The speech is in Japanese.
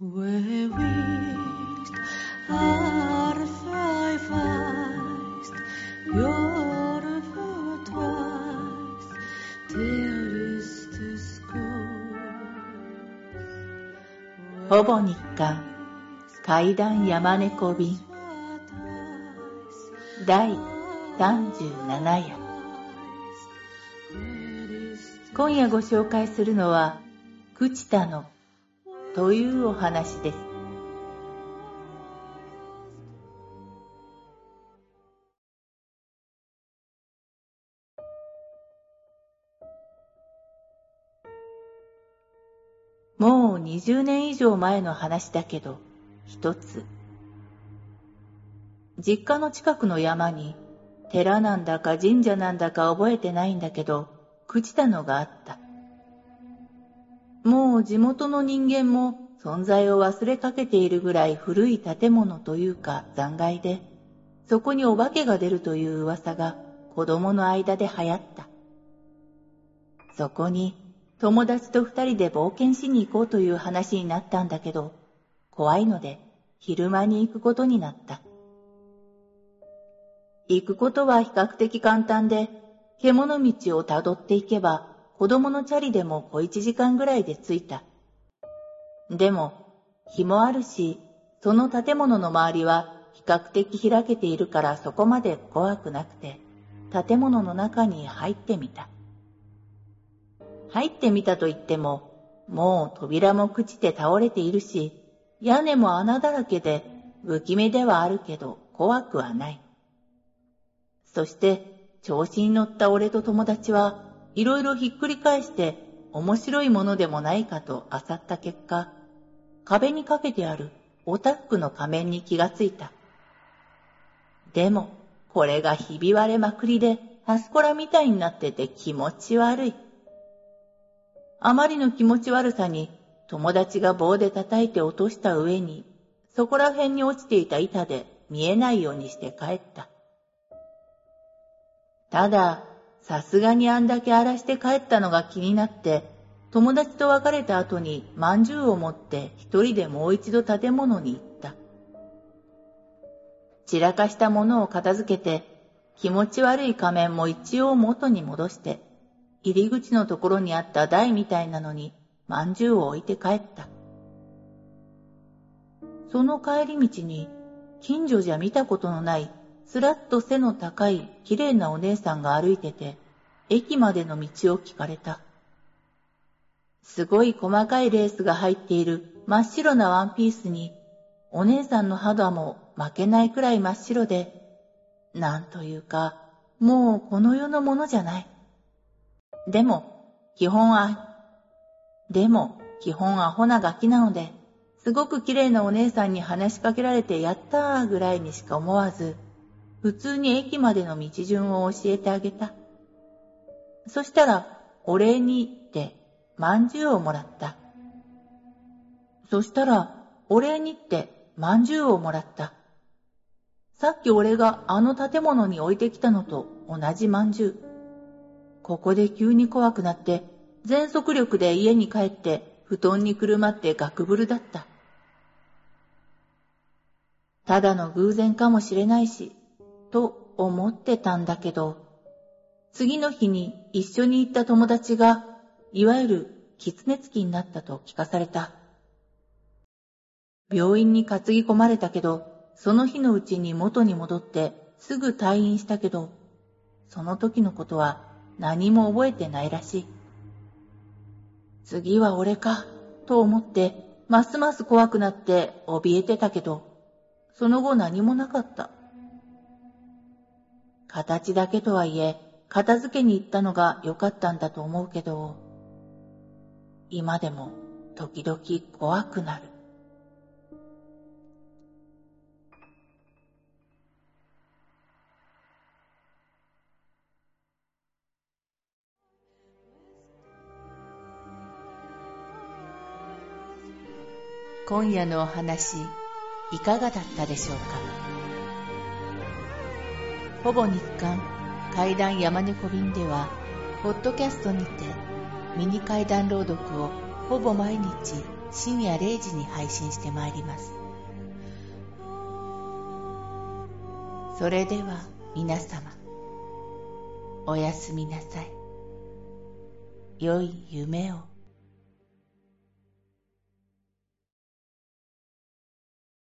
ほぼ日刊階段山猫便第37夜今夜ご紹介するのは「朽田の」というお話ですもう20年以上前の話だけど一つ実家の近くの山に寺なんだか神社なんだか覚えてないんだけど朽ちたのがあった。も地元の人間も存在を忘れかけているぐらい古い建物というか残骸で、そこにお化けが出るという噂が子供の間で流行った。そこに友達と二人で冒険しに行こうという話になったんだけど、怖いので昼間に行くことになった。行くことは比較的簡単で、獣道をたどっていけば、子供のチャリでも小一時間ぐらいで着いた。でも、日もあるし、その建物の周りは比較的開けているからそこまで怖くなくて、建物の中に入ってみた。入ってみたと言っても、もう扉も朽ちて倒れているし、屋根も穴だらけで不気味ではあるけど怖くはない。そして調子に乗った俺と友達はいろいろひっくり返して面白いものでもないかと漁った結果、壁にかけてあるオタックの仮面に気がついた。でも、これがひび割れまくりで、ハスコラみたいになってて気持ち悪い。あまりの気持ち悪さに、友達が棒で叩いて落とした上に、そこら辺に落ちていた板で見えないようにして帰った。ただ、さすがにあんだけ荒らして帰ったのが気になって、友達と別れた後に饅頭を持って一人でもう一度建物に行った。散らかしたものを片付けて、気持ち悪い仮面も一応元に戻して、入り口のところにあった台みたいなのに饅頭を置いて帰った。その帰り道に近所じゃ見たことのないすらっと背の高い綺麗なお姉さんが歩いてて、駅までの道を聞かれた。すごい細かいレースが入っている真っ白なワンピースに、お姉さんの肌も負けないくらい真っ白で、なんというか、もうこの世のものじゃない。でも、基本は、でも、基本アホなガキなので、すごく綺麗なお姉さんに話しかけられてやったーぐらいにしか思わず、普通に駅までの道順を教えてあげた。そしたら、お礼にって、まんじゅうをもらった。そしたら、お礼にって、まんじゅうをもらった。さっき俺があの建物に置いてきたのと同じまんじゅう。ここで急に怖くなって、全速力で家に帰って、布団にくるまってガクブルだった。ただの偶然かもしれないし、と思ってたんだけど、次の日に一緒に行った友達が、いわゆる狐つきになったと聞かされた。病院に担ぎ込まれたけど、その日のうちに元に戻ってすぐ退院したけど、その時のことは何も覚えてないらしい。次は俺か、と思って、ますます怖くなって怯えてたけど、その後何もなかった。形だけとはいえ、片付けに行ったのが良かったんだと思うけど、今でも時々怖くなる。今夜のお話、いかがだったでしょうか？ほぼ日刊怪談山猫便では、ポッドキャストにてミニ怪談朗読をほぼ毎日深夜0時に配信してまいります。それでは皆様、おやすみなさい。良い夢を。